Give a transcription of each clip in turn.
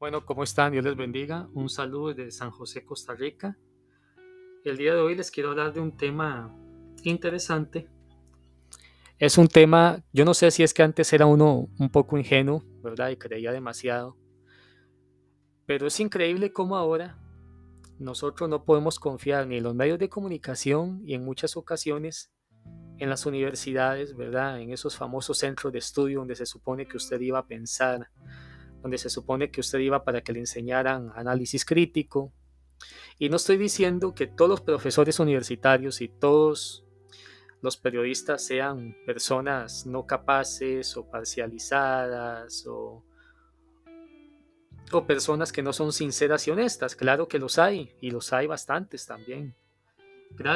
Bueno, ¿cómo están? Dios les bendiga. Un saludo desde San José, Costa Rica. El día de hoy les quiero hablar de un tema interesante. Es un tema, yo no sé si es que antes era uno un poco ingenuo, ¿verdad? Y creía demasiado. Pero es increíble cómo ahora nosotros no podemos confiar ni en los medios de comunicación y en muchas ocasiones en las universidades, ¿verdad? En esos famosos centros de estudio donde se supone que usted iba a pensar, donde se supone que usted iba para que le enseñaran análisis crítico. Y no estoy diciendo que todos los profesores universitarios y todos los periodistas sean personas no capaces o parcializadas o, o personas que no son sinceras y honestas. Claro que los hay y los hay bastantes también.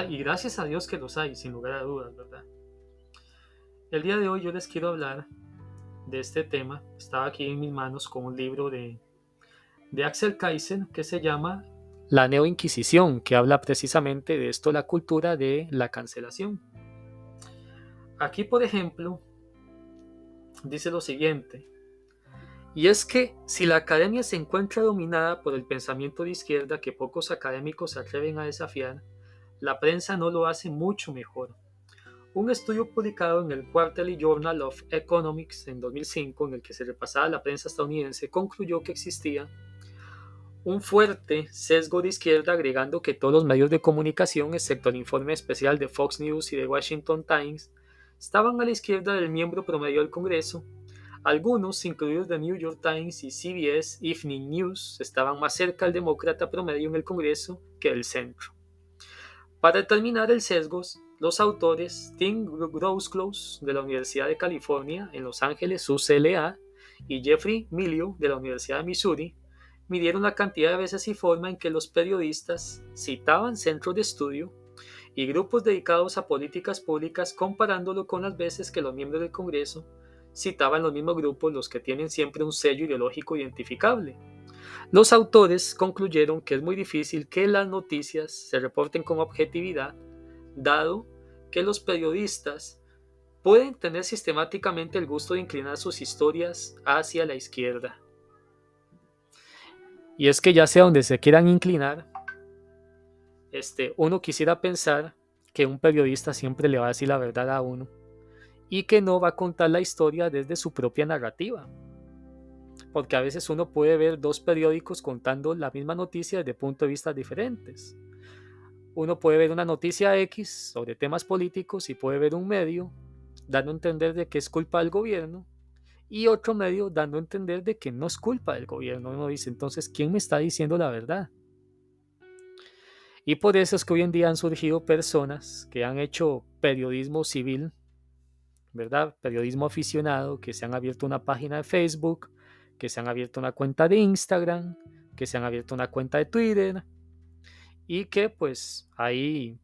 Y gracias a Dios que los hay, sin lugar a dudas, ¿verdad? El día de hoy yo les quiero hablar de este tema. Estaba aquí en mis manos con un libro de, de Axel Kaiser que se llama La Neoinquisición, que habla precisamente de esto, la cultura de la cancelación. Aquí, por ejemplo, dice lo siguiente. Y es que si la academia se encuentra dominada por el pensamiento de izquierda que pocos académicos se atreven a desafiar, la prensa no lo hace mucho mejor. Un estudio publicado en el Quarterly Journal of Economics en 2005, en el que se repasaba la prensa estadounidense, concluyó que existía un fuerte sesgo de izquierda, agregando que todos los medios de comunicación, excepto el informe especial de Fox News y de Washington Times, estaban a la izquierda del miembro promedio del Congreso. Algunos, incluidos The New York Times y CBS Evening News, estaban más cerca al demócrata promedio en el Congreso que el centro. Para determinar el sesgo, los autores Tim Grosclose de la Universidad de California en Los Ángeles, UCLA, y Jeffrey Milio de la Universidad de Missouri midieron la cantidad de veces y forma en que los periodistas citaban centros de estudio y grupos dedicados a políticas públicas comparándolo con las veces que los miembros del Congreso citaban los mismos grupos los que tienen siempre un sello ideológico identificable. Los autores concluyeron que es muy difícil que las noticias se reporten con objetividad, dado que los periodistas pueden tener sistemáticamente el gusto de inclinar sus historias hacia la izquierda. Y es que ya sea donde se quieran inclinar, este, uno quisiera pensar que un periodista siempre le va a decir la verdad a uno y que no va a contar la historia desde su propia narrativa porque a veces uno puede ver dos periódicos contando la misma noticia desde puntos de vista diferentes. Uno puede ver una noticia X sobre temas políticos y puede ver un medio dando a entender de que es culpa del gobierno y otro medio dando a entender de que no es culpa del gobierno. Uno dice, entonces, ¿quién me está diciendo la verdad? Y por eso es que hoy en día han surgido personas que han hecho periodismo civil, ¿verdad? Periodismo aficionado, que se han abierto una página de Facebook, que se han abierto una cuenta de Instagram, que se han abierto una cuenta de Twitter y que pues ahí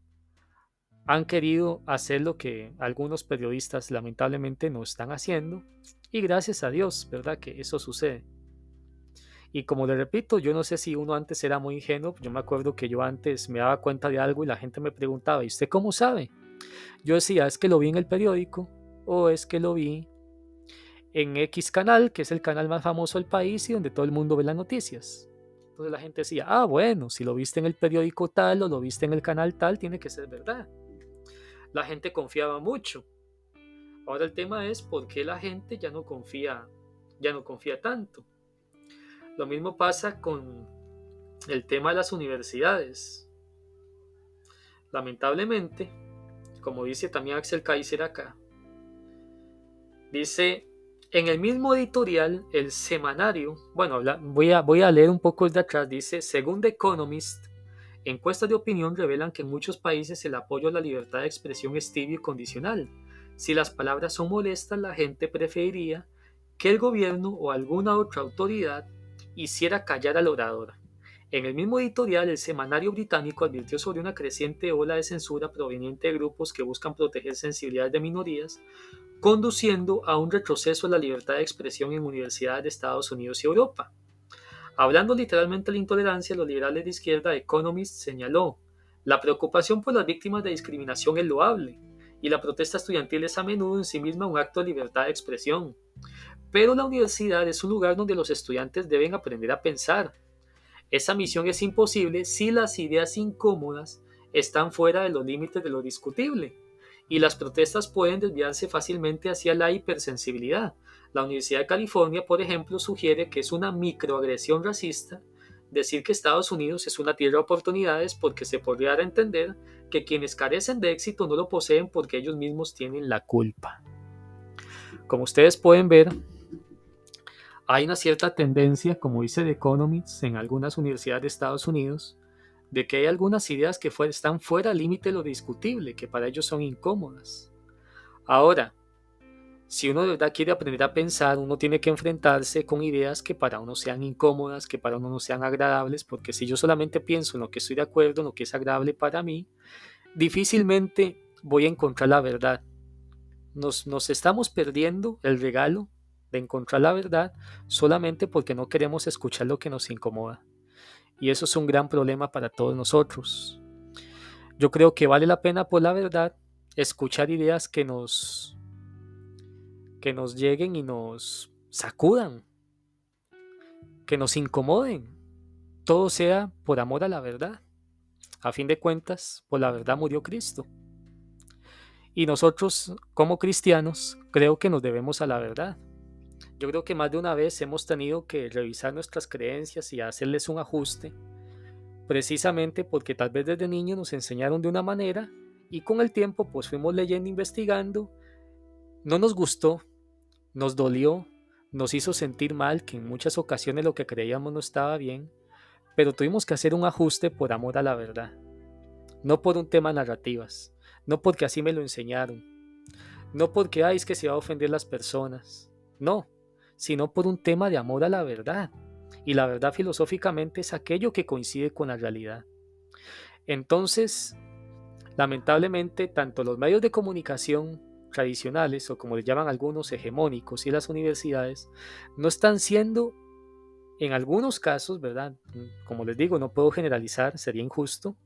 han querido hacer lo que algunos periodistas lamentablemente no están haciendo y gracias a Dios, ¿verdad? Que eso sucede. Y como le repito, yo no sé si uno antes era muy ingenuo, yo me acuerdo que yo antes me daba cuenta de algo y la gente me preguntaba, ¿y usted cómo sabe? Yo decía, es que lo vi en el periódico o es que lo vi en X canal, que es el canal más famoso del país y donde todo el mundo ve las noticias. Entonces la gente decía, ah, bueno, si lo viste en el periódico tal o lo viste en el canal tal, tiene que ser verdad. La gente confiaba mucho. Ahora el tema es por qué la gente ya no confía, ya no confía tanto. Lo mismo pasa con el tema de las universidades. Lamentablemente, como dice también Axel Kaiser acá, dice en el mismo editorial, el semanario, bueno, voy a, voy a leer un poco de atrás, dice, según The Economist, encuestas de opinión revelan que en muchos países el apoyo a la libertad de expresión es tibio y condicional. Si las palabras son molestas, la gente preferiría que el gobierno o alguna otra autoridad hiciera callar al orador. En el mismo editorial, el semanario británico advirtió sobre una creciente ola de censura proveniente de grupos que buscan proteger sensibilidades de minorías, conduciendo a un retroceso en la libertad de expresión en universidades de Estados Unidos y Europa. Hablando literalmente de la intolerancia, los liberales de izquierda Economist señaló, la preocupación por las víctimas de discriminación es loable, y la protesta estudiantil es a menudo en sí misma un acto de libertad de expresión. Pero la universidad es un lugar donde los estudiantes deben aprender a pensar. Esa misión es imposible si las ideas incómodas están fuera de los límites de lo discutible, y las protestas pueden desviarse fácilmente hacia la hipersensibilidad. La Universidad de California, por ejemplo, sugiere que es una microagresión racista decir que Estados Unidos es una tierra de oportunidades porque se podría dar a entender que quienes carecen de éxito no lo poseen porque ellos mismos tienen la culpa. Como ustedes pueden ver, hay una cierta tendencia, como dice The Economist en algunas universidades de Estados Unidos, de que hay algunas ideas que están fuera límite de lo discutible, que para ellos son incómodas. Ahora, si uno de verdad quiere aprender a pensar, uno tiene que enfrentarse con ideas que para uno sean incómodas, que para uno no sean agradables, porque si yo solamente pienso en lo que estoy de acuerdo, en lo que es agradable para mí, difícilmente voy a encontrar la verdad. Nos estamos perdiendo el regalo de encontrar la verdad solamente porque no queremos escuchar lo que nos incomoda. Y eso es un gran problema para todos nosotros. Yo creo que vale la pena por la verdad escuchar ideas que nos que nos lleguen y nos sacudan, que nos incomoden. Todo sea por amor a la verdad. A fin de cuentas, por la verdad murió Cristo. Y nosotros, como cristianos, creo que nos debemos a la verdad. Yo creo que más de una vez hemos tenido que revisar nuestras creencias y hacerles un ajuste, precisamente porque tal vez desde niños nos enseñaron de una manera y con el tiempo pues fuimos leyendo, investigando, no nos gustó, nos dolió, nos hizo sentir mal, que en muchas ocasiones lo que creíamos no estaba bien, pero tuvimos que hacer un ajuste por amor a la verdad, no por un tema narrativas, no porque así me lo enseñaron, no porque ay, es que se va a ofender las personas, no, sino por un tema de amor a la verdad. Y la verdad filosóficamente es aquello que coincide con la realidad. Entonces, lamentablemente, tanto los medios de comunicación tradicionales, o como le llaman algunos hegemónicos, y las universidades, no están siendo, en algunos casos, ¿verdad? Como les digo, no puedo generalizar, sería injusto,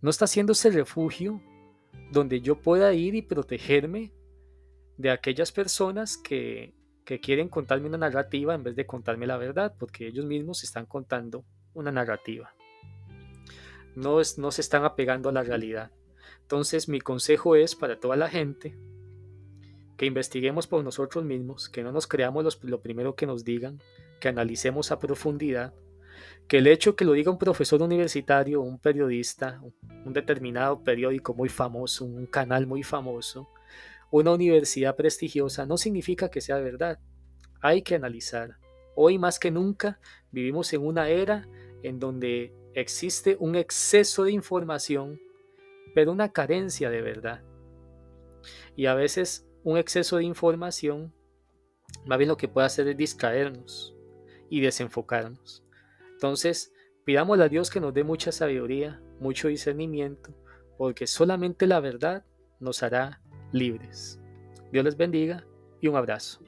no está siendo ese refugio donde yo pueda ir y protegerme de aquellas personas que que quieren contarme una narrativa en vez de contarme la verdad, porque ellos mismos están contando una narrativa. No, es, no se están apegando a la realidad. Entonces mi consejo es para toda la gente que investiguemos por nosotros mismos, que no nos creamos lo primero que nos digan, que analicemos a profundidad, que el hecho que lo diga un profesor universitario, un periodista, un determinado periódico muy famoso, un canal muy famoso, una universidad prestigiosa no significa que sea verdad. Hay que analizar. Hoy más que nunca vivimos en una era en donde existe un exceso de información, pero una carencia de verdad. Y a veces un exceso de información, más bien lo que puede hacer es distraernos y desenfocarnos. Entonces, pidámosle a Dios que nos dé mucha sabiduría, mucho discernimiento, porque solamente la verdad nos hará libres. Dios les bendiga y un abrazo.